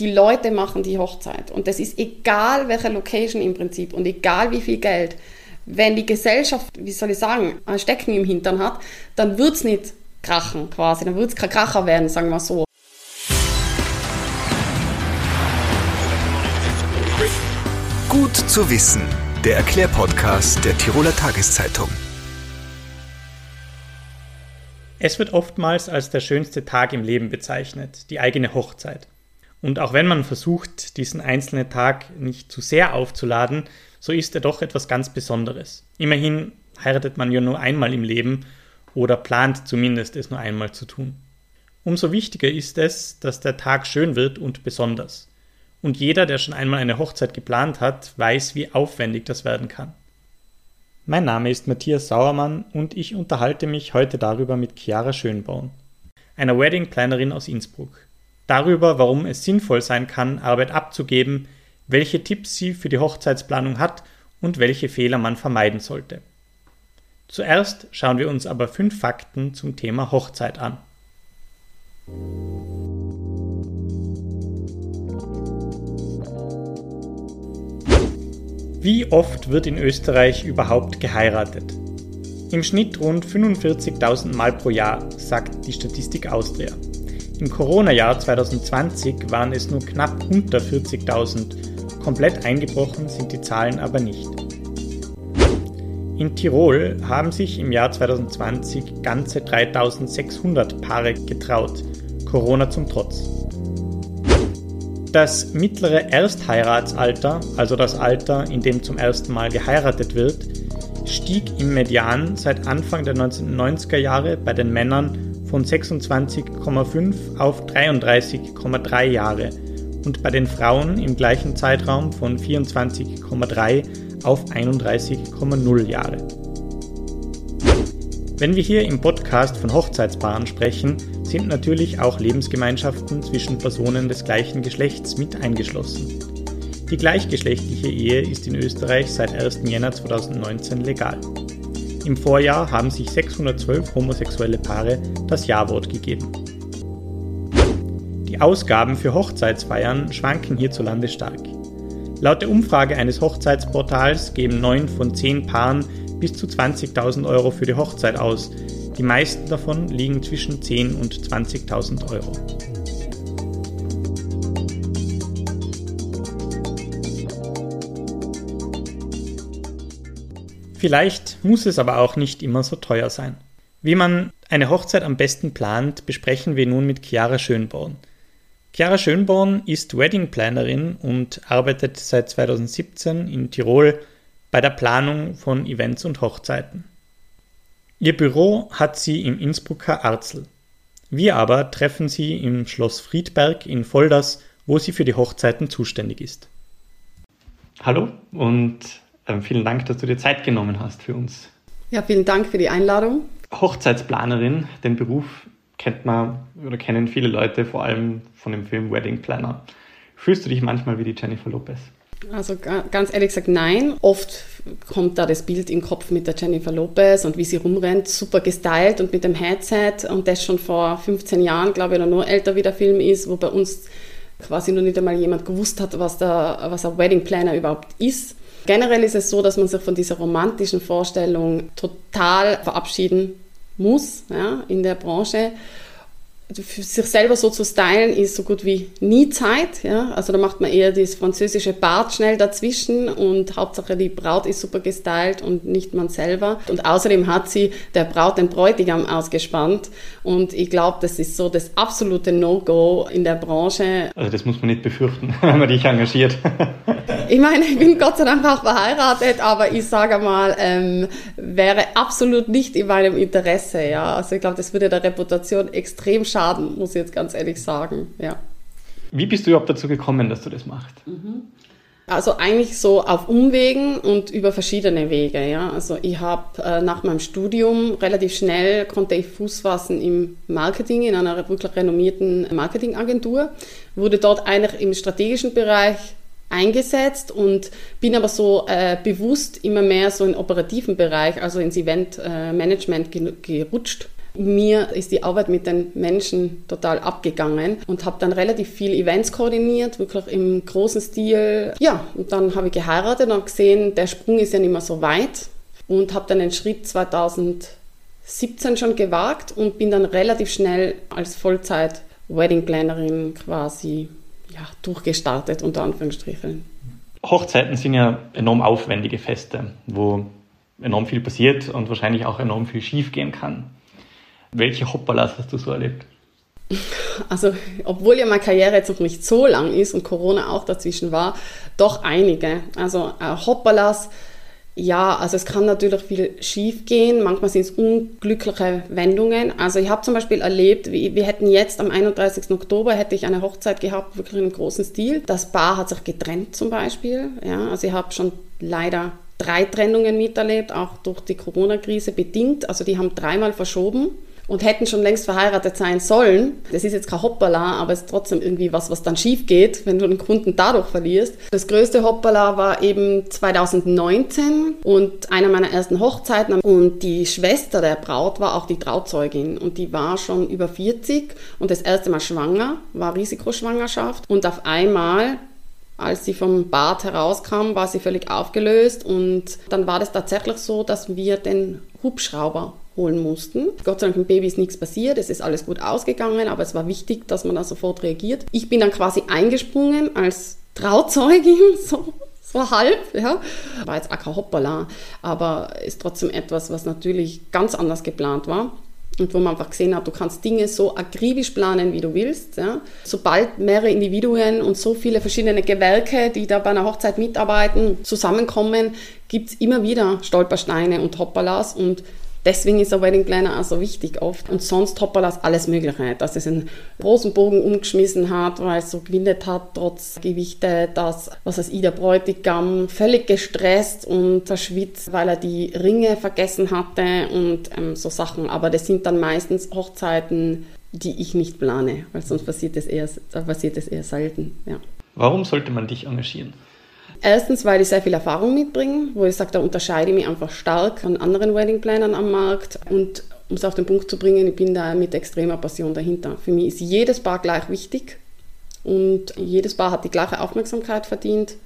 Die Leute machen die Hochzeit. Und das ist egal, welche Location im Prinzip und egal wie viel Geld. Wenn die Gesellschaft, wie soll ich sagen, ein Stecken im Hintern hat, dann wird es nicht krachen quasi. Dann wird es kein Kracher werden, sagen wir so. Gut zu wissen. Der Erklärpodcast der Tiroler Tageszeitung. Es wird oftmals als der schönste Tag im Leben bezeichnet, die eigene Hochzeit. Und auch wenn man versucht, diesen einzelnen Tag nicht zu sehr aufzuladen, so ist er doch etwas ganz Besonderes. Immerhin heiratet man ja nur einmal im Leben oder plant zumindest es nur einmal zu tun. Umso wichtiger ist es, dass der Tag schön wird und besonders. Und jeder, der schon einmal eine Hochzeit geplant hat, weiß, wie aufwendig das werden kann. Mein Name ist Matthias Sauermann und ich unterhalte mich heute darüber mit Chiara Schönborn, einer Wedding-Plannerin aus Innsbruck. Darüber, warum es sinnvoll sein kann, Arbeit abzugeben, welche Tipps sie für die Hochzeitsplanung hat und welche Fehler man vermeiden sollte. Zuerst schauen wir uns aber fünf Fakten zum Thema Hochzeit an. Wie oft wird in Österreich überhaupt geheiratet? Im Schnitt rund 45.000 Mal pro Jahr, sagt die Statistik Austria. Im Corona-Jahr 2020 waren es nur knapp unter 40.000. Komplett eingebrochen sind die Zahlen aber nicht. In Tirol haben sich im Jahr 2020 ganze 3600 Paare getraut, Corona zum Trotz. Das mittlere Erstheiratsalter, also das Alter, in dem zum ersten Mal geheiratet wird, stieg im Median seit Anfang der 1990er Jahre bei den Männern von 26,5 auf 33,3 Jahre und bei den Frauen im gleichen Zeitraum von 24,3 auf 31,0 Jahre. Wenn wir hier im Podcast von Hochzeitspaaren sprechen, sind natürlich auch Lebensgemeinschaften zwischen Personen des gleichen Geschlechts mit eingeschlossen. Die gleichgeschlechtliche Ehe ist in Österreich seit 1. Jänner 2019 legal. Im Vorjahr haben sich 612 homosexuelle Paare das Ja-Wort gegeben. Die Ausgaben für Hochzeitsfeiern schwanken hierzulande stark. Laut der Umfrage eines Hochzeitsportals geben 9 von 10 Paaren bis zu 20.000 Euro für die Hochzeit aus. Die meisten davon liegen zwischen 10.000 und 20.000 Euro. Vielleicht muss es aber auch nicht immer so teuer sein. Wie man eine Hochzeit am besten plant, besprechen wir nun mit Chiara Schönborn. Chiara Schönborn ist Wedding Plannerin und arbeitet seit 2017 in Tirol bei der Planung von Events und Hochzeiten. Ihr Büro hat sie im Innsbrucker Arzel. Wir aber treffen sie im Schloss Friedberg in Volders, wo sie für die Hochzeiten zuständig ist. Hallo und vielen Dank, dass du dir Zeit genommen hast für uns. Ja, vielen Dank für die Einladung. Hochzeitsplanerin, den Beruf kennt man oder kennen viele Leute, vor allem von dem Film Wedding Planner. Fühlst du dich manchmal wie die Jennifer Lopez? Also ganz ehrlich gesagt, nein. Oft kommt da das Bild im Kopf mit der Jennifer Lopez und wie sie rumrennt, super gestylt und mit dem Headset und das schon vor 15 Jahren, glaube ich, oder nur älter wie der Film ist, wo bei uns quasi noch nicht einmal jemand gewusst hat, was, der, was ein Wedding Planner überhaupt ist. Generell ist es so, dass man sich von dieser romantischen Vorstellung total verabschieden muss ja, in der Branche für sich selber so zu stylen ist so gut wie nie Zeit. Ja? Also da macht man eher das französische Bart schnell dazwischen und Hauptsache die Braut ist super gestylt und nicht man selber. Und außerdem hat sie der Braut den Bräutigam ausgespannt und ich glaube, das ist so das absolute No-Go in der Branche. Also das muss man nicht befürchten, wenn man dich engagiert. ich meine, ich bin Gott sei Dank auch verheiratet, aber ich sage mal, ähm, wäre absolut nicht in meinem Interesse. Ja? Also ich glaube, das würde der Reputation extrem schaden schaden, muss ich jetzt ganz ehrlich sagen. Ja. Wie bist du überhaupt dazu gekommen, dass du das machst? Mhm. Also eigentlich so auf Umwegen und über verschiedene Wege. Ja. Also ich habe äh, nach meinem Studium relativ schnell konnte ich Fuß fassen im Marketing, in einer wirklich renommierten Marketingagentur, wurde dort eigentlich im strategischen Bereich eingesetzt und bin aber so äh, bewusst immer mehr so in operativen Bereich, also ins Eventmanagement äh, gerutscht Mir ist die Arbeit mit den Menschen total abgegangen und habe dann relativ viel Events koordiniert, wirklich im großen Stil. Ja, und dann habe ich geheiratet und gesehen, der Sprung ist ja nicht mehr so weit und habe dann den Schritt 2017 schon gewagt und bin dann relativ schnell als Vollzeit Wedding Plannerin quasi ja, durchgestartet, unter Anführungsstrichen. Hochzeiten sind ja enorm aufwendige Feste, wo enorm viel passiert und wahrscheinlich auch enorm viel schief gehen kann. Welche Hoppalas hast du so erlebt? Also, obwohl ja meine Karriere jetzt noch nicht so lang ist und Corona auch dazwischen war, doch einige. Also, äh, Hoppalas, ja, also es kann natürlich viel schief gehen. Manchmal sind es unglückliche Wendungen. Also, ich habe zum Beispiel erlebt, wir, wir hätten jetzt am 31. Oktober hätte ich eine Hochzeit gehabt, wirklich einem großen Stil. Das Paar hat sich getrennt zum Beispiel. Ja, also, ich habe schon leider drei Trennungen miterlebt, auch durch die Corona-Krise bedingt. Also, die haben dreimal verschoben und hätten schon längst verheiratet sein sollen. Das ist jetzt kein Hoppala, aber es ist trotzdem irgendwie was, was dann schief geht, wenn du den Kunden dadurch verlierst. Das größte Hoppala war eben 2019 und einer meiner ersten Hochzeiten und die Schwester der Braut war auch die Trauzeugin und die war schon über 40 und das erste Mal schwanger, war Risikoschwangerschaft und auf einmal als sie vom Bad herauskam, war sie völlig aufgelöst und dann war das tatsächlich so, dass wir den Hubschrauber holen mussten. Gott sei Dank im Baby ist nichts passiert, es ist alles gut ausgegangen, aber es war wichtig, dass man da sofort reagiert. Ich bin dann quasi eingesprungen als Trauzeugin, so so halb, ja. War jetzt auch kein Hoppala, aber ist trotzdem etwas, was natürlich ganz anders geplant war und wo man einfach gesehen hat, du kannst Dinge so akribisch planen, wie du willst. Ja. Sobald mehrere Individuen und so viele verschiedene Gewerke, die da bei einer Hochzeit mitarbeiten, zusammenkommen, gibt es immer wieder Stolpersteine und Hoppalas und Deswegen ist ein Wedding Planner auch so wichtig oft. Und sonst Hoppalas alles Mögliche. Dass es einen großen Bogen umgeschmissen hat, weil es so gewindet hat, trotz Gewichte, dass, was weiß ich, der Bräutigam völlig gestresst und verschwitzt, weil er die Ringe vergessen hatte und ähm, so Sachen. Aber das sind dann meistens Hochzeiten, die ich nicht plane, weil sonst passiert es eher, passiert es eher selten. Ja. Warum sollte man dich engagieren? Erstens, weil ich sehr viel Erfahrung mitbringe, wo ich sage, da unterscheide ich mich einfach stark von anderen Wedding-Plannern am Markt. Und um es auf den Punkt zu bringen, ich bin da mit extremer Passion dahinter. Für mich ist jedes Paar gleich wichtig und jedes Paar hat die gleiche Aufmerksamkeit verdient.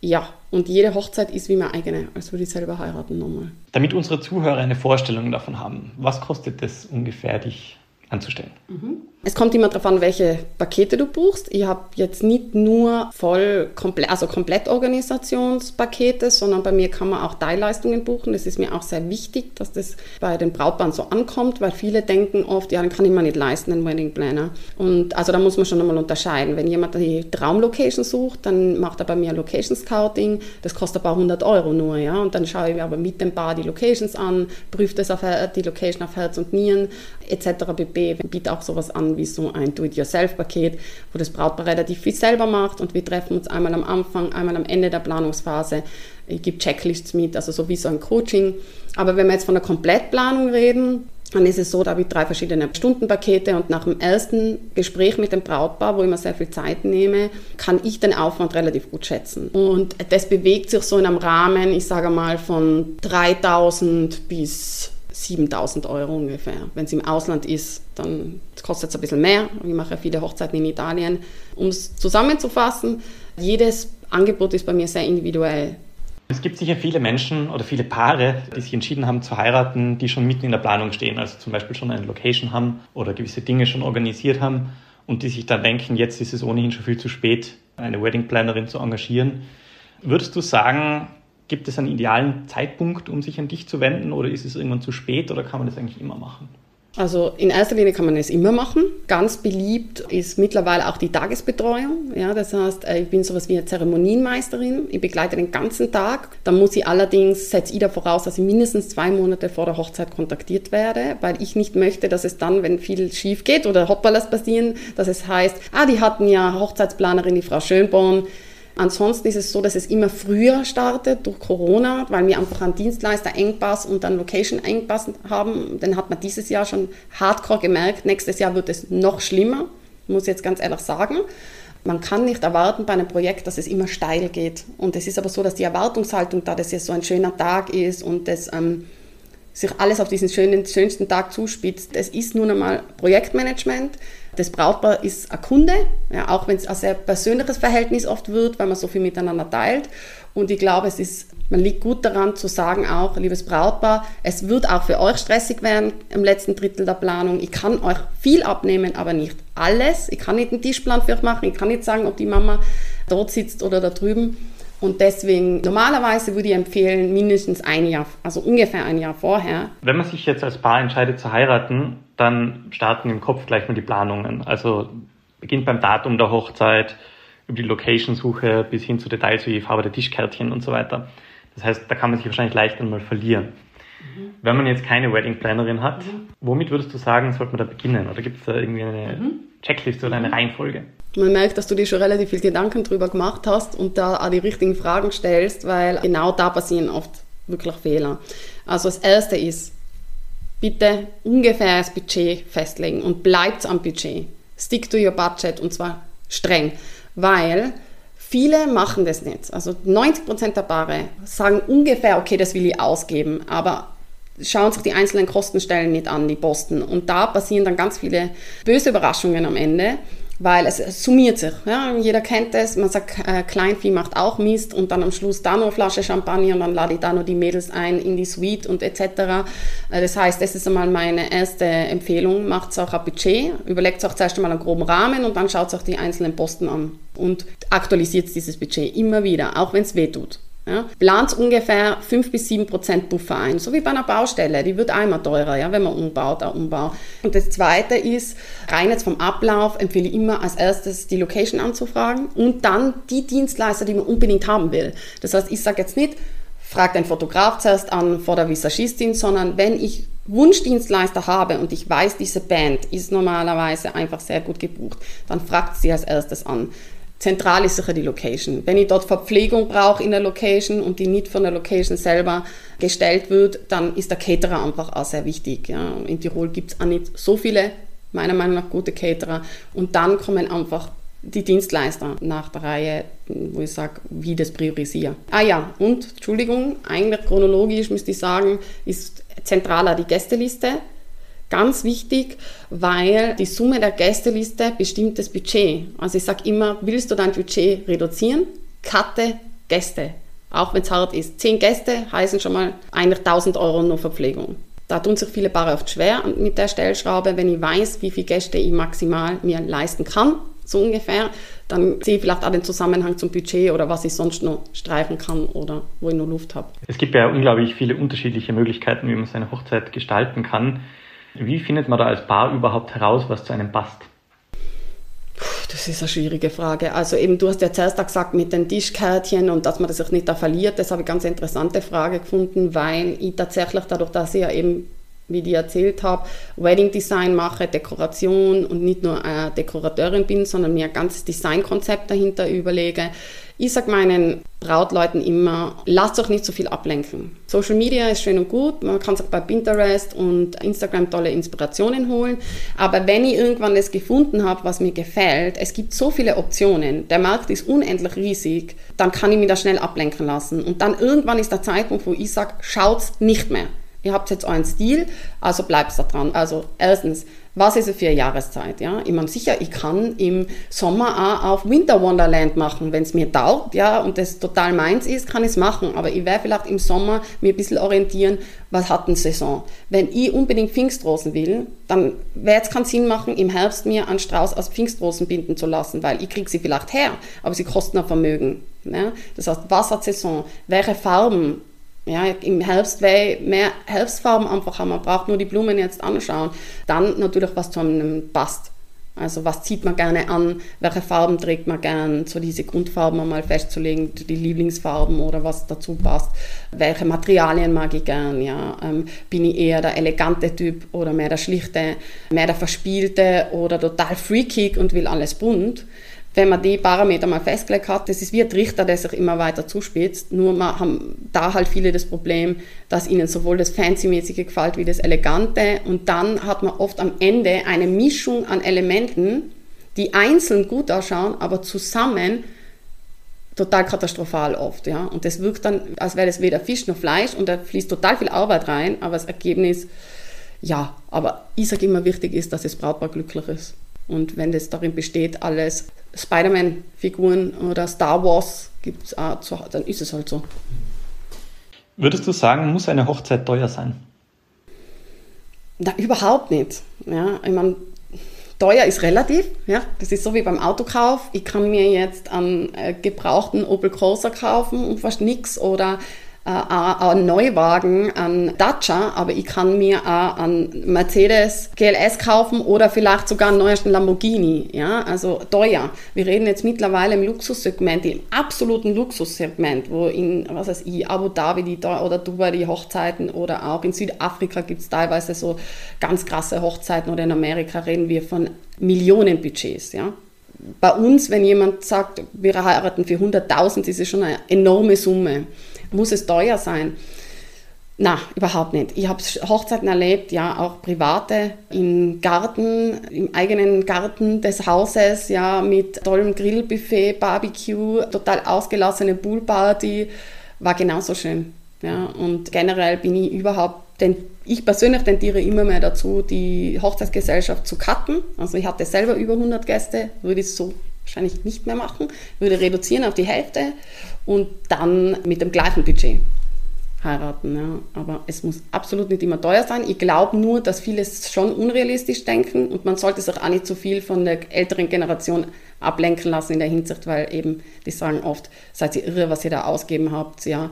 Ja, und jede Hochzeit ist wie meine eigene, als würde ich selber heiraten nochmal. Damit unsere Zuhörer eine Vorstellung davon haben, was kostet es ungefähr, dich anzustellen? Mhm. Es kommt immer darauf an, welche Pakete du buchst. Ich habe jetzt nicht nur voll komplett, also Komplettorganisationspakete, sondern bei mir kann man auch Teilleistungen buchen. Das ist mir auch sehr wichtig, dass das bei den Brautpaaren so ankommt, weil viele denken oft, ja, dann kann ich mir nicht leisten, einen Wedding Planner. Und also da muss man schon einmal unterscheiden. Wenn jemand die Traumlocation sucht, dann macht er bei mir Location Scouting. Das kostet ein paar hundert Euro nur, ja. Und dann schaue ich mir aber mit dem Paar die Locations an, prüfe das auf die Location auf Herz und Nieren etc. bb. Ich biete auch sowas an wie so ein Do-it-yourself-Paket, wo das Brautpaar relativ viel selber macht und wir treffen uns einmal am Anfang, einmal am Ende der Planungsphase. Ich gebe Checklists mit, also so wie so ein Coaching. Aber wenn wir jetzt von der Komplettplanung reden, dann ist es so, da habe ich drei verschiedene Stundenpakete und nach dem ersten Gespräch mit dem Brautpaar, wo ich mir sehr viel Zeit nehme, kann ich den Aufwand relativ gut schätzen. Und das bewegt sich so in einem Rahmen, ich sage mal, von 3000 bis 7000 Euro ungefähr. Wenn es im Ausland ist, dann kostet es ein bisschen mehr. Ich mache ja viele Hochzeiten in Italien. Um es zusammenzufassen, jedes Angebot ist bei mir sehr individuell. Es gibt sicher viele Menschen oder viele Paare, die sich entschieden haben zu heiraten, die schon mitten in der Planung stehen, also zum Beispiel schon eine Location haben oder gewisse Dinge schon organisiert haben und die sich dann denken, jetzt ist es ohnehin schon viel zu spät, eine Wedding Plannerin zu engagieren. Würdest du sagen, Gibt es einen idealen Zeitpunkt, um sich an dich zu wenden oder ist es irgendwann zu spät oder kann man das eigentlich immer machen? Also in erster Linie kann man es immer machen. Ganz beliebt ist mittlerweile auch die Tagesbetreuung. Ja, das heißt, äh, ich bin sowas wie eine Zeremonienmeisterin. Ich begleite den ganzen Tag. Da muss ich allerdings, setze ich da voraus, dass ich mindestens zwei Monate vor der Hochzeit kontaktiert werde, weil ich nicht möchte, dass es dann, wenn viel schief geht oder Hoppalas passieren, dass es heißt, ah, die hatten ja Hochzeitsplanerin, die Frau Schönborn, Ansonsten ist es so, dass es immer früher startet durch Corona, weil wir einfach einen Dienstleister-Engpass und einen Location-Engpass haben. Den hat man dieses Jahr schon hardcore gemerkt. Nächstes Jahr wird es noch schlimmer, muss ich jetzt ganz ehrlich sagen. Man kann nicht erwarten bei einem Projekt, dass es immer steil geht. Und es ist aber so, dass die Erwartungshaltung da, dass es so ein schöner Tag ist und das ähm, sich alles auf diesen schönen, schönsten Tag zuspitzt. Es ist nun einmal Projektmanagement. Das Brautpaar ist ein Kunde, ja, auch wenn es ein sehr persönliches Verhältnis oft wird, weil man so viel miteinander teilt. Und ich glaube, es ist, man liegt gut daran zu sagen auch, liebes Brautpaar, es wird auch für euch stressig werden im letzten Drittel der Planung. Ich kann euch viel abnehmen, aber nicht alles. Ich kann nicht einen Tischplan für euch machen. Ich kann nicht sagen, ob die Mama dort sitzt oder da drüben. Und deswegen, normalerweise würde ich empfehlen, mindestens ein Jahr, also ungefähr ein Jahr vorher. Wenn man sich jetzt als Paar entscheidet zu heiraten, dann starten im Kopf gleich mal die Planungen. Also beginnt beim Datum der Hochzeit, über die Location-Suche bis hin zu Details wie Farbe der Tischkärtchen und so weiter. Das heißt, da kann man sich wahrscheinlich leicht einmal verlieren. Mhm. Wenn man jetzt keine Wedding Plannerin hat, mhm. womit würdest du sagen, sollte man da beginnen? Oder gibt es da irgendwie eine mhm. Checkliste oder eine mhm. Reihenfolge? Man merkt, dass du dir schon relativ viel Gedanken drüber gemacht hast und da auch die richtigen Fragen stellst, weil genau da passieren oft wirklich Fehler. Also das erste ist, bitte ungefähr das Budget festlegen und bleibt am Budget. Stick to your budget und zwar streng, weil viele machen das nicht. Also 90% der Paare sagen ungefähr, okay, das will ich ausgeben, aber schauen sich die einzelnen Kostenstellen nicht an, die Posten. Und da passieren dann ganz viele böse Überraschungen am Ende weil es, summiert sich. Ja? Jeder kennt es, man sagt, äh, Kleinvieh macht auch Mist und dann am Schluss da noch eine Flasche Champagner und dann lade ich da noch die Mädels ein in die Suite und etc. Äh, das heißt, das ist einmal meine erste Empfehlung, macht auch ein Budget, überlegt auch zuerst einmal einen groben Rahmen und dann schaut auch die einzelnen Posten an und aktualisiert dieses Budget immer wieder, auch wenn es weh tut. Ja, plant ungefähr 5 bis 7 Prozent Buffer ein, so wie bei einer Baustelle. Die wird einmal teurer, ja, wenn man umbaut, der Umbau. Und das Zweite ist, rein jetzt vom Ablauf empfehle ich immer als erstes die Location anzufragen und dann die Dienstleister, die man unbedingt haben will. Das heißt, ich sage jetzt nicht, frag den Fotograf zuerst an vor der Visagistin, sondern wenn ich Wunschdienstleister habe und ich weiß, diese Band ist normalerweise einfach sehr gut gebucht, dann fragt sie als erstes an. Zentral ist sicher die Location. Wenn ich dort Verpflegung brauche in der Location und die nicht von der Location selber gestellt wird, dann ist der Caterer einfach auch sehr wichtig. Ja. In Tirol gibt es auch nicht so viele, meiner Meinung nach, gute Caterer. Und dann kommen einfach die Dienstleister nach der Reihe, wo ich sage, wie das priorisiere. Ah ja, und Entschuldigung, eigentlich chronologisch müsste ich sagen, ist zentraler die Gästeliste. Ganz wichtig, weil die Summe der Gästeliste bestimmt das Budget. Also ich sage immer, willst du dein Budget reduzieren? Cutte Gäste. Auch wenn es hart ist. Zehn Gäste heißen schon mal eigentlich 1000 Euro nur Verpflegung. Da tun sich viele Paare oft schwer mit der Stellschraube. Wenn ich weiß, wie viele Gäste ich maximal mir leisten kann, so ungefähr, dann sehe ich vielleicht auch den Zusammenhang zum Budget oder was ich sonst noch streichen kann oder wo ich noch Luft habe. Es gibt ja unglaublich viele unterschiedliche Möglichkeiten, wie man seine Hochzeit gestalten kann. Wie findet man da als Paar überhaupt heraus, was zu einem passt? Das ist eine schwierige Frage. Also eben, du hast ja zuerst gesagt mit den Tischkärtchen und dass man das sich nicht da verliert. Das habe ich ganz interessante Frage gefunden, weil ich tatsächlich dadurch, dass ich ja eben wie ich erzählt habe, Wedding Design mache, Dekoration und nicht nur äh, Dekorateurin bin, sondern mir ein ganzes Designkonzept dahinter überlege. Ich sage meinen Brautleuten immer, lasst euch nicht so viel ablenken. Social Media ist schön und gut, man kann sich bei Pinterest und Instagram tolle Inspirationen holen, aber wenn ich irgendwann das gefunden habe, was mir gefällt, es gibt so viele Optionen, der Markt ist unendlich riesig, dann kann ich mich da schnell ablenken lassen. Und dann irgendwann ist der Zeitpunkt, wo ich sage, schaut's nicht mehr ihr habt jetzt euren Stil, also bleibt da dran. Also erstens, was ist es für eine Jahreszeit? Ja? Ich meine, sicher, ich kann im Sommer auch auf Winter Wonderland machen, wenn es mir taugt, ja, und das total meins ist, kann ich es machen. Aber ich werde vielleicht im Sommer mir ein bisschen orientieren, was hat eine Saison. Wenn ich unbedingt Pfingstrosen will, dann wird es keinen Sinn machen, im Herbst mir einen Strauß aus Pfingstrosen binden zu lassen, weil ich kriege sie vielleicht her, aber sie kosten ein Vermögen. Ja? Das heißt, was hat Saison? Welche Farben ja, im Herbst weil mehr Herbstfarben einfach haben. Man braucht nur die Blumen jetzt anschauen. Dann natürlich, was zu einem passt. Also was zieht man gerne an, welche Farben trägt man gern, so diese Grundfarben einmal festzulegen, die Lieblingsfarben oder was dazu passt. Welche Materialien mag ich gern, ja. Ähm, bin ich eher der elegante Typ oder mehr der schlichte, mehr der verspielte oder total freakig und will alles bunt wenn man die Parameter mal festgelegt hat, das ist wie ein Trichter, der sich immer weiter zuspitzt. Nur man haben da halt viele das Problem, dass ihnen sowohl das Fancy-mäßige gefällt wie das Elegante. Und dann hat man oft am Ende eine Mischung an Elementen, die einzeln gut ausschauen, aber zusammen total katastrophal oft, ja. Und das wirkt dann, als wäre das weder Fisch noch Fleisch und da fließt total viel Arbeit rein, aber das Ergebnis, ja, aber ich sage immer, wichtig ist, dass das Brautpaar glücklich ist. Und wenn das darin besteht, alles Spider-Man-Figuren oder Star Wars gibt es auch, dann ist es halt so. Würdest du sagen, muss eine Hochzeit teuer sein? Na, überhaupt nicht. Ja, ich meine, teuer ist relativ. Ja, das ist so wie beim Autokauf. Ich kann mir jetzt einen äh, gebrauchten Opel Corsa kaufen und fast nichts oder äh, ein Neuwagen, ein Dacia, aber ich kann mir auch einen Mercedes GLS kaufen oder vielleicht sogar einen neuesten Lamborghini. Ja, also teuer. Wir reden jetzt mittlerweile im Luxussegment, im absoluten Luxussegment, wo in, was weiß ich, Abu Dhabi die, oder Dubai die Hochzeiten oder auch in Südafrika gibt es teilweise so ganz krasse Hochzeiten oder in Amerika reden wir von Millionenbudgets. Ja, bei uns, wenn jemand sagt, wir heiraten für 100.000, ist es schon eine enorme Summe. Muss es teuer sein? Na, überhaupt nicht. Ich habe Hochzeiten erlebt, ja, auch private, im Garten, im eigenen Garten des Hauses, ja, mit tollem Grillbuffet, Barbecue, total ausgelassene Poolparty, war genauso schön. Ja, und generell bin ich überhaupt, denn ich persönlich tendiere immer mehr dazu, die Hochzeitsgesellschaft zu cutten. Also ich hatte selber über 100 Gäste, würde ich so wahrscheinlich nicht mehr machen, würde reduzieren auf die Hälfte und dann mit dem gleichen Budget heiraten. Ja. Aber es muss absolut nicht immer teuer sein. Ich glaube nur, dass viele es schon unrealistisch denken und man sollte sich auch nicht zu viel von der älteren Generation ablenken lassen in der Hinsicht, weil eben die sagen oft, seid ihr irre, was ihr da ausgeben habt. Ja.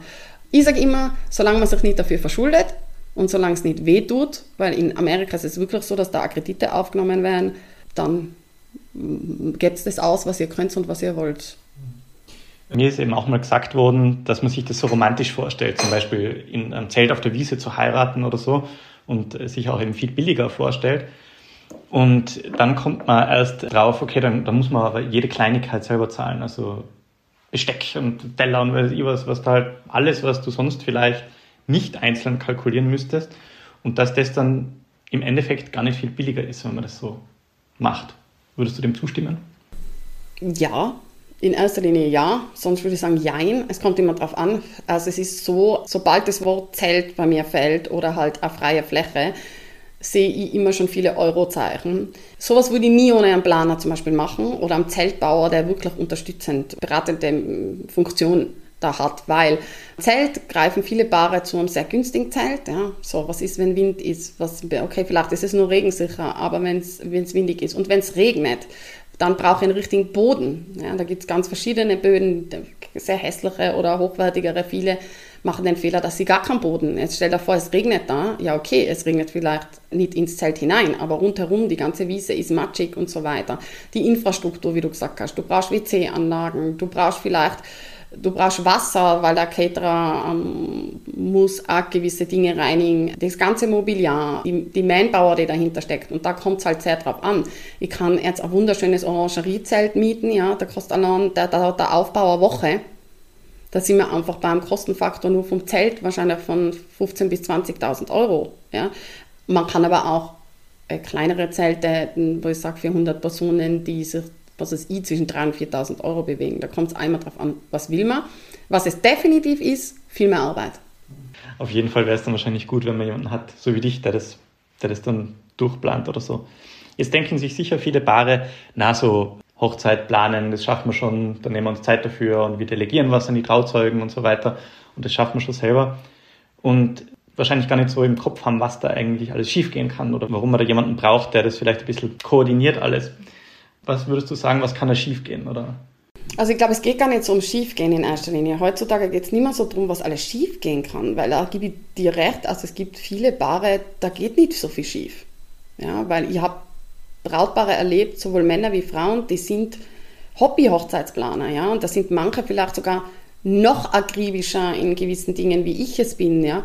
Ich sage immer, solange man sich nicht dafür verschuldet und solange es nicht wehtut, weil in Amerika ist es wirklich so, dass da Kredite aufgenommen werden, dann gebt das aus, was ihr könnt und was ihr wollt. Mir ist eben auch mal gesagt worden, dass man sich das so romantisch vorstellt, zum Beispiel in einem Zelt auf der Wiese zu heiraten oder so und sich auch eben viel billiger vorstellt. Und dann kommt man erst drauf, okay, dann, dann muss man aber jede Kleinigkeit selber zahlen, also Besteck und Teller und was, was da halt alles, was du sonst vielleicht nicht einzeln kalkulieren müsstest und dass das dann im Endeffekt gar nicht viel billiger ist, wenn man das so macht. Würdest du dem zustimmen? Ja, in erster Linie ja, sonst würde ich sagen jein. Es kommt immer drauf an. Also es ist so, sobald das Wort Zelt bei mir fällt oder halt eine freie Fläche, sehe ich immer schon viele Eurozeichen. Sowas würde ich nie ohne einen Planer zum Beispiel machen oder einen Zeltbauer, der wirklich unterstützend, beratende Funktion da hat, weil Zelt greifen viele Paare zu einem sehr günstigen Zelt. Ja. So, was ist, wenn Wind ist? Was, okay, vielleicht ist es nur regensicher, aber wenn es windig ist und wenn es regnet, dann brauche ich einen richtigen Boden. Ja, da gibt es ganz verschiedene Böden, sehr hässliche oder hochwertigere. Viele machen den Fehler, dass sie gar keinen Boden. Jetzt stell dir vor, es regnet da. Ja, okay, es regnet vielleicht nicht ins Zelt hinein, aber rundherum, die ganze Wiese ist matschig und so weiter. Die Infrastruktur, wie du gesagt hast, du brauchst WC-Anlagen, du brauchst vielleicht Du brauchst Wasser, weil der Caterer ähm, muss auch gewisse Dinge reinigen. Das ganze Mobiliar, die, die Manpower, die dahinter steckt. Und da kommt es halt sehr drauf an. Ich kann jetzt ein wunderschönes Orangeriezelt mieten, ja, da kostet allein der, der, der Aufbau eine Woche. Da sind wir einfach beim Kostenfaktor nur vom Zelt wahrscheinlich von 15.000 bis 20.000 Euro. Ja. Man kann aber auch äh, kleinere Zelte, wo ich sage, für 100 Personen, die sich was es ich, zwischen 3.000 und 4.000 Euro bewegen. Da kommt es einmal darauf an, was will man. Was es definitiv ist, viel mehr Arbeit. Auf jeden Fall wäre es dann wahrscheinlich gut, wenn man jemanden hat, so wie dich, der das, der das dann durchplant oder so. Jetzt denken sich sicher viele Paare, na so Hochzeit planen, das schaffen wir schon, dann nehmen wir uns Zeit dafür und wir delegieren was an die Trauzeugen und so weiter und das schaffen wir schon selber. Und wahrscheinlich gar nicht so im Kopf haben, was da eigentlich alles schiefgehen kann oder warum man da jemanden braucht, der das vielleicht ein bisschen koordiniert alles. Was würdest du sagen, was kann da schiefgehen, oder? Also ich glaube, es geht gar nicht so um Schiefgehen in erster Linie. Heutzutage geht es nicht mehr so darum, was alles schiefgehen kann, weil da gebe ich dir recht, also es gibt viele Paare, da geht nicht so viel schief. Ja, weil ich habe Brautpaare erlebt, sowohl Männer wie Frauen, die sind Hobby-Hochzeitsplaner, ja, und da sind manche vielleicht sogar noch akribischer in gewissen Dingen, wie ich es bin, ja.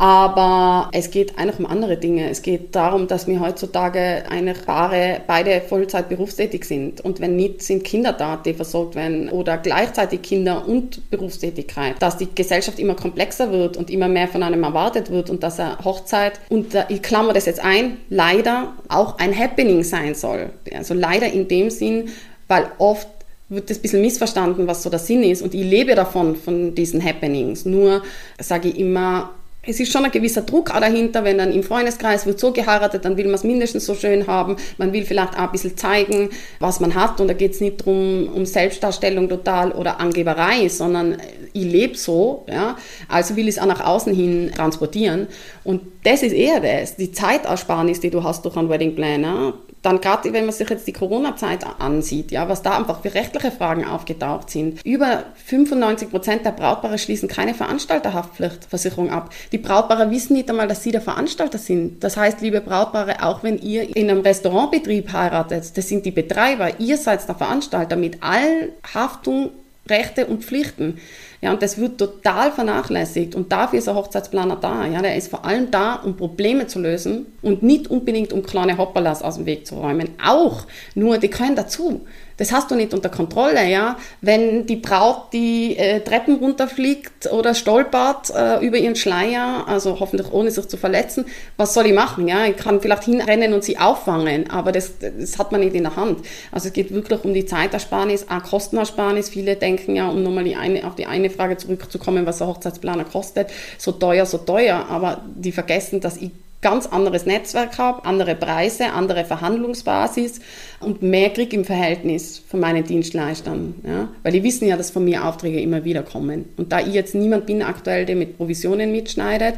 Aber es geht eigentlich um andere Dinge. Es geht darum, dass wir heutzutage eigentlich Paare beide Vollzeit berufstätig sind. Und wenn nicht, sind Kinder da, die versorgt werden oder gleichzeitig Kinder und Berufstätigkeit. Dass die Gesellschaft immer komplexer wird und immer mehr von einem erwartet wird und dass eine Hochzeit, und ich klammer das jetzt ein, leider auch ein Happening sein soll. Also leider in dem Sinn, weil oft wird das ein bisschen missverstanden, was so der Sinn ist. Und ich lebe davon, von diesen Happenings. Nur sage ich immer, es ist schon ein gewisser Druck auch dahinter, wenn dann im Freundeskreis wird so geheiratet, dann will man es mindestens so schön haben. Man will vielleicht auch ein bisschen zeigen, was man hat. Und da geht es nicht darum, um Selbstdarstellung total oder Angeberei, sondern ich lebe so. Ja? Also will ich es auch nach außen hin transportieren. Und das ist eher das, die Zeitersparnis, die du hast durch einen Wedding Planner dann gerade wenn man sich jetzt die Corona-Zeit ansieht, ja, was da einfach für rechtliche Fragen aufgetaucht sind. Über 95 Prozent der Brautpaare schließen keine Veranstalterhaftpflichtversicherung ab. Die Brautpaare wissen nicht einmal, dass sie der Veranstalter sind. Das heißt, liebe Brautpaare, auch wenn ihr in einem Restaurantbetrieb heiratet, das sind die Betreiber, ihr seid der Veranstalter mit allen Haftung, Rechte und Pflichten. Ja, und das wird total vernachlässigt. Und dafür ist ein Hochzeitsplaner da. Ja, der ist vor allem da, um Probleme zu lösen und nicht unbedingt, um kleine Hopperlas aus dem Weg zu räumen. Auch, nur die können dazu. Das hast du nicht unter Kontrolle, ja. Wenn die Braut die äh, Treppen runterfliegt oder stolpert äh, über ihren Schleier, also hoffentlich ohne sich zu verletzen, was soll ich machen, ja? Ich kann vielleicht hinrennen und sie auffangen, aber das, das hat man nicht in der Hand. Also es geht wirklich um die Zeitersparnis, auch Kostenersparnis. Viele denken ja, um nochmal die eine, auf die eine Frage zurückzukommen, was der Hochzeitsplaner kostet, so teuer, so teuer, aber die vergessen, dass ich ganz anderes Netzwerk habe, andere Preise, andere Verhandlungsbasis und mehr kriege im Verhältnis von meinen Dienstleistern. Ja? Weil die wissen ja, dass von mir Aufträge immer wieder kommen. Und da ich jetzt niemand bin aktuell, der mit Provisionen mitschneidet,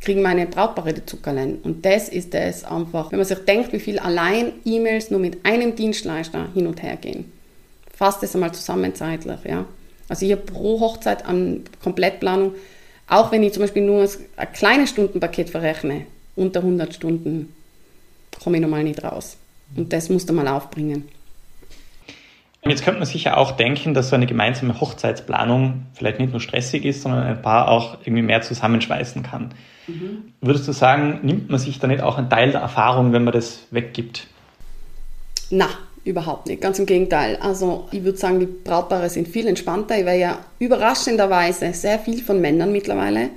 kriegen meine Brautpaare die Zuckerlein. Und das ist es einfach, wenn man sich denkt, wie viel allein E-Mails nur mit einem Dienstleister hin und her gehen. Fasst das einmal zusammen zeitlich. Ja? Also habe pro Hochzeit an Komplettplanung, auch wenn ich zum Beispiel nur ein kleines Stundenpaket verrechne, unter 100 Stunden komme ich normal nicht raus. Und das musst du mal aufbringen. Jetzt könnte man sicher auch denken, dass so eine gemeinsame Hochzeitsplanung vielleicht nicht nur stressig ist, sondern ein Paar auch irgendwie mehr zusammenschweißen kann. Mhm. Würdest du sagen, nimmt man sich da nicht auch einen Teil der Erfahrung, wenn man das weggibt? Na, überhaupt nicht. Ganz im Gegenteil. Also ich würde sagen, die Brautpaare sind viel entspannter. Ich wäre ja überraschenderweise sehr viel von Männern mittlerweile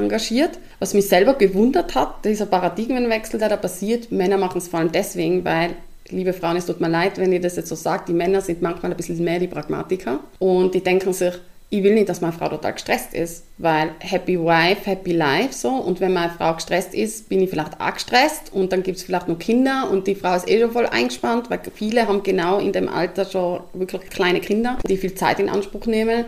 engagiert. Was mich selber gewundert hat, dieser Paradigmenwechsel, der da passiert, Männer machen es vor allem deswegen, weil liebe Frauen, es tut mir leid, wenn ihr das jetzt so sagt, die Männer sind manchmal ein bisschen mehr die Pragmatiker und die denken sich, ich will nicht, dass meine Frau total gestresst ist, weil happy wife, happy life so und wenn meine Frau gestresst ist, bin ich vielleicht auch gestresst und dann gibt es vielleicht noch Kinder und die Frau ist eh schon voll eingespannt, weil viele haben genau in dem Alter schon wirklich kleine Kinder, die viel Zeit in Anspruch nehmen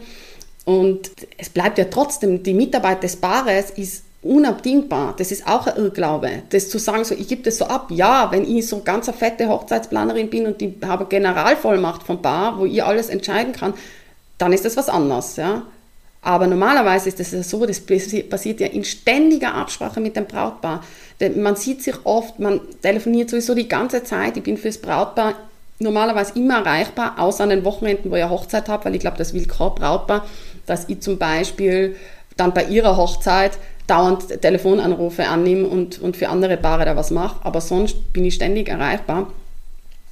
und es bleibt ja trotzdem, die Mitarbeit des Paares ist unabdingbar. Das ist auch ein Irrglaube. Das zu sagen, so, ich gebe das so ab. Ja, wenn ich so ganz eine fette Hochzeitsplanerin bin und die habe Generalvollmacht vom Paar, wo ich alles entscheiden kann, dann ist das was anderes. Ja? Aber normalerweise ist es ja so, das passiert ja in ständiger Absprache mit dem Brautpaar. Man sieht sich oft, man telefoniert sowieso die ganze Zeit. Ich bin fürs Brautpaar normalerweise immer erreichbar, außer an den Wochenenden, wo ich Hochzeit habe, weil ich glaube, das will kein Brautpaar dass ich zum Beispiel dann bei ihrer Hochzeit dauernd Telefonanrufe annehme und, und für andere Paare da was mache, aber sonst bin ich ständig erreichbar.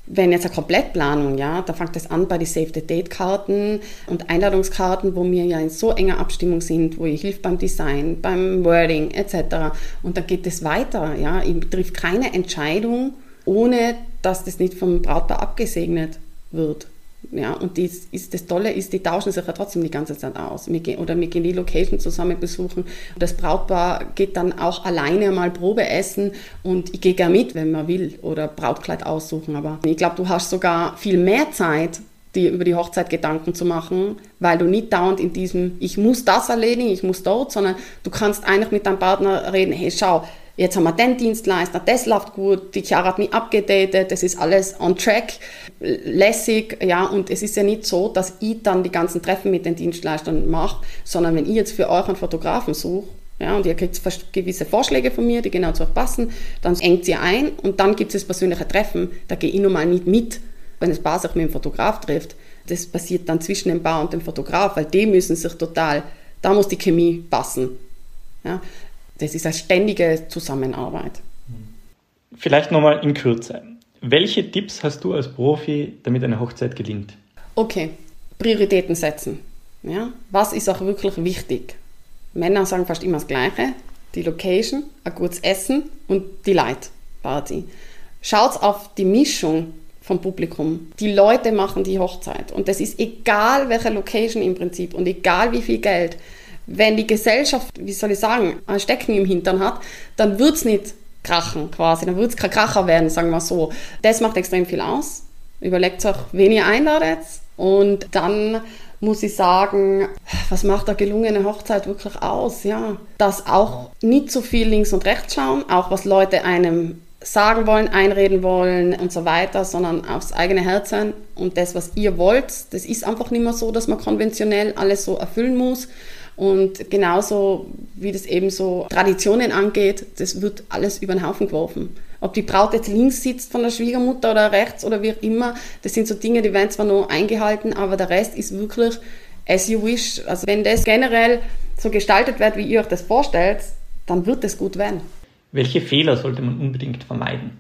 Wenn jetzt eine Komplettplanung, ja, da fängt es an bei den Save the Date Karten und Einladungskarten, wo wir ja in so enger Abstimmung sind, wo ich hilf beim Design, beim Wording etc. Und dann geht es weiter, ja. Ich trifft keine Entscheidung, ohne dass das nicht vom Brautpaar abgesegnet wird. Ja, und dies ist, das Tolle ist, die tauschen sich ja trotzdem die ganze Zeit aus. Wir gehen, oder wir gehen die Location zusammen besuchen. Das Brautpaar geht dann auch alleine mal Probe essen und ich gehe gerne mit, wenn man will, oder Brautkleid aussuchen. Aber ich glaube, du hast sogar viel mehr Zeit, dir über die Hochzeit Gedanken zu machen, weil du nicht dauernd in diesem, ich muss das erledigen, ich muss dort, sondern du kannst eigentlich mit deinem Partner reden, hey, schau, jetzt haben wir den Dienstleister, das läuft gut, die Chiara hat mich abgedatet, das ist alles on track, lässig, ja, und es ist ja nicht so, dass ich dann die ganzen Treffen mit den Dienstleistern mache, sondern wenn ich jetzt für euch einen Fotografen suche, ja, und ihr kriegt gewisse Vorschläge von mir, die genau zu euch passen, dann engt ihr ein und dann gibt es das persönliche Treffen, da gehe ich normal nicht mit, wenn das Paar sich mit dem Fotograf trifft. Das passiert dann zwischen dem Paar und dem Fotograf, weil die müssen sich total, da muss die Chemie passen. Ja, das ist eine ständige Zusammenarbeit. Vielleicht nochmal in Kürze. Welche Tipps hast du als Profi, damit eine Hochzeit gelingt? Okay, Prioritäten setzen. Ja? Was ist auch wirklich wichtig? Männer sagen fast immer das Gleiche. Die Location, ein gutes Essen und die Light Party. Schaut auf die Mischung vom Publikum. Die Leute machen die Hochzeit und das ist egal welche Location im Prinzip und egal wie viel Geld. Wenn die Gesellschaft, wie soll ich sagen, ein Stecken im Hintern hat, dann wird es nicht krachen quasi, dann wird es kein Kracher werden, sagen wir so. Das macht extrem viel aus. Überlegt euch, wen ihr einladet und dann muss ich sagen, was macht eine gelungene Hochzeit wirklich aus? Ja, dass auch nicht so viel links und rechts schauen, auch was Leute einem sagen wollen, einreden wollen und so weiter, sondern aufs eigene Herz sein und das, was ihr wollt. Das ist einfach nicht mehr so, dass man konventionell alles so erfüllen muss. Und genauso wie das eben so Traditionen angeht, das wird alles über den Haufen geworfen. Ob die Braut jetzt links sitzt von der Schwiegermutter oder rechts oder wie auch immer, das sind so Dinge, die werden zwar noch eingehalten, aber der Rest ist wirklich as you wish. Also wenn das generell so gestaltet wird, wie ihr euch das vorstellt, dann wird es gut werden. Welche Fehler sollte man unbedingt vermeiden?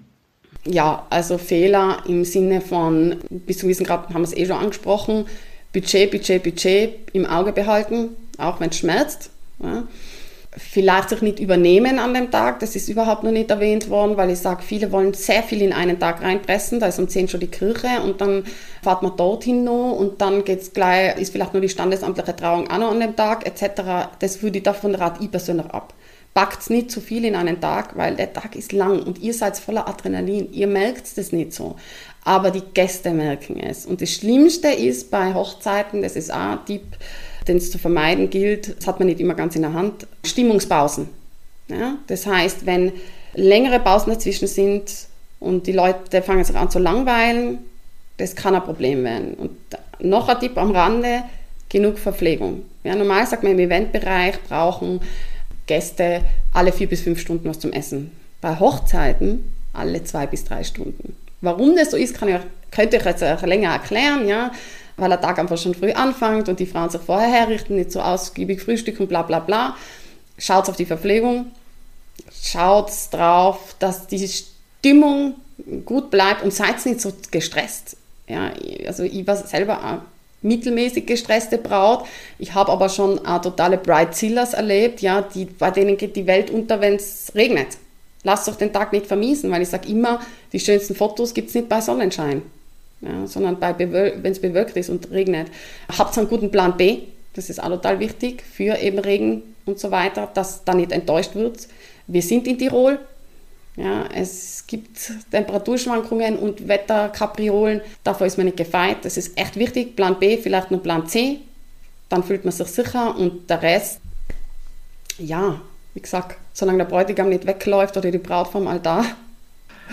Ja, also Fehler im Sinne von, bis zu diesem Grad haben wir es eh schon angesprochen, Budget, Budget, Budget im Auge behalten, auch wenn es schmerzt. Ja. Vielleicht sich nicht übernehmen an dem Tag, das ist überhaupt noch nicht erwähnt worden, weil ich sage, viele wollen sehr viel in einen Tag reinpressen, da ist um 10 schon die Kirche und dann fahrt man dorthin noch und dann geht's gleich, ist vielleicht nur die standesamtliche Trauung auch noch an dem Tag etc. Das würde ich davon rat ich persönlich ab packt nicht zu viel in einen Tag, weil der Tag ist lang und ihr seid voller Adrenalin. Ihr merkt es nicht so. Aber die Gäste merken es. Und das Schlimmste ist bei Hochzeiten, das ist auch ein Tipp, den es zu vermeiden gilt, das hat man nicht immer ganz in der Hand, Stimmungspausen. Ja? Das heißt, wenn längere Pausen dazwischen sind und die Leute fangen sich an zu langweilen, das kann ein Problem werden. Und noch ein Tipp am Rande, genug Verpflegung. Ja, normal sagt man im Eventbereich brauchen Gäste alle vier bis fünf Stunden was zum Essen. Bei Hochzeiten alle zwei bis drei Stunden. Warum das so ist, kann ich, könnte ich jetzt auch länger erklären, ja, weil der Tag einfach schon früh anfängt und die Frauen sich vorher herrichten, nicht so ausgiebig frühstücken, bla bla bla. Schaut auf die Verpflegung, schaut drauf, dass die Stimmung gut bleibt und seid nicht so gestresst. Ja, also ich war selber mittelmäßig gestresste Braut. Ich habe aber schon totale Bridezillas erlebt, ja, die, bei denen geht die Welt unter, wenn es regnet. Lasst euch den Tag nicht vermiesen, weil ich sage immer, die schönsten Fotos gibt es nicht bei Sonnenschein, ja, sondern wenn es bewölkt ist und regnet. Habt einen guten Plan B, das ist auch total wichtig für eben Regen und so weiter, dass da nicht enttäuscht wird. Wir sind in Tirol, ja, es gibt Temperaturschwankungen und Wetterkapriolen, davor ist man nicht gefeit. Das ist echt wichtig. Plan B, vielleicht nur Plan C, dann fühlt man sich sicher und der Rest, ja, wie gesagt, solange der Bräutigam nicht wegläuft oder die Braut vom Altar.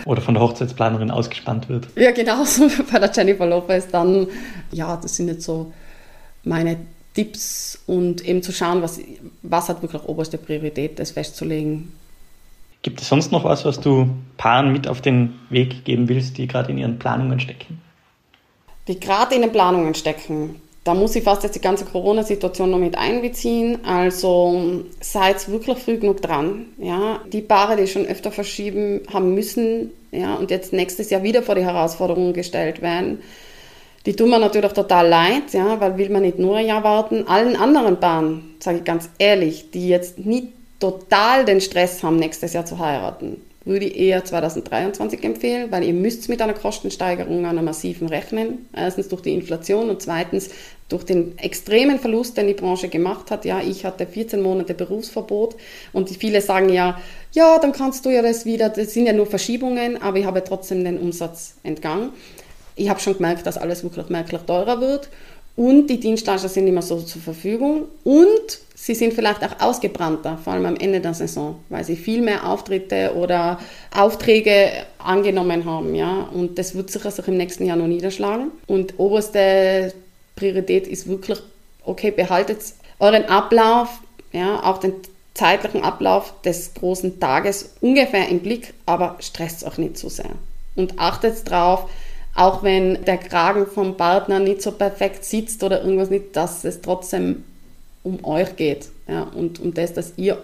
Oder von der Hochzeitsplanerin ausgespannt wird. Ja, genau, so bei der Jennifer Lopez. Dann, ja, das sind jetzt so meine Tipps und eben zu schauen, was, was hat wirklich oberste Priorität, das festzulegen Gibt es sonst noch was, was du Paaren mit auf den Weg geben willst, die gerade in ihren Planungen stecken? Die gerade in den Planungen stecken. Da muss ich fast jetzt die ganze Corona-Situation noch mit einbeziehen. Also seid wirklich früh genug dran. Ja. Die Paare, die schon öfter verschieben haben müssen ja, und jetzt nächstes Jahr wieder vor die Herausforderungen gestellt werden, die tun mir natürlich total leid, ja, weil will man nicht nur ein Jahr warten. Allen anderen Paaren, sage ich ganz ehrlich, die jetzt nicht total den Stress haben, nächstes Jahr zu heiraten, würde ich eher 2023 empfehlen, weil ihr müsst mit einer Kostensteigerung, einer massiven rechnen. Erstens durch die Inflation und zweitens durch den extremen Verlust, den die Branche gemacht hat. Ja, ich hatte 14 Monate Berufsverbot und viele sagen ja, ja, dann kannst du ja das wieder, das sind ja nur Verschiebungen, aber ich habe trotzdem den Umsatz entgangen. Ich habe schon gemerkt, dass alles wirklich merklich teurer wird und die Dienstleister sind immer so zur Verfügung und sie sind vielleicht auch ausgebrannter, vor allem am Ende der Saison, weil sie viel mehr Auftritte oder Aufträge angenommen haben. Ja? Und das wird sich im nächsten Jahr noch niederschlagen. Und oberste Priorität ist wirklich, okay, behaltet euren Ablauf, ja, auch den zeitlichen Ablauf des großen Tages ungefähr im Blick, aber stresst auch nicht zu so sehr. Und achtet darauf, auch wenn der Kragen vom Partner nicht so perfekt sitzt oder irgendwas nicht, dass es trotzdem um euch geht. Ja, und um das, dass ihr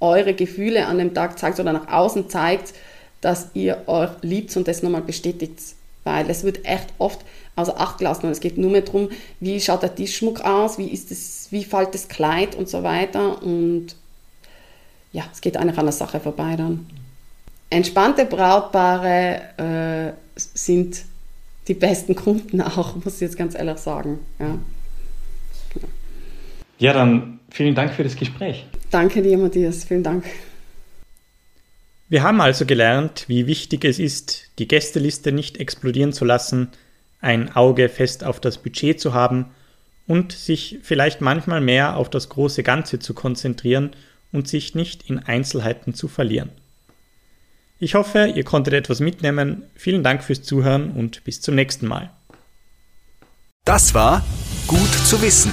eure Gefühle an dem Tag zeigt oder nach außen zeigt, dass ihr euch liebt und das nochmal bestätigt. Weil es wird echt oft außer Acht gelassen und es geht nur mehr darum, wie schaut der Tischschmuck aus, wie, ist das, wie fällt das Kleid und so weiter. Und ja, es geht einfach an der Sache vorbei dann. Entspannte Brautpaare äh, sind die besten Kunden auch, muss ich jetzt ganz ehrlich sagen. Ja. Ja, dann vielen Dank für das Gespräch. Danke dir, Matthias. Vielen Dank. Wir haben also gelernt, wie wichtig es ist, die Gästeliste nicht explodieren zu lassen, ein Auge fest auf das Budget zu haben und sich vielleicht manchmal mehr auf das große Ganze zu konzentrieren und sich nicht in Einzelheiten zu verlieren. Ich hoffe, ihr konntet etwas mitnehmen. Vielen Dank fürs Zuhören und bis zum nächsten Mal. Das war Gut zu wissen,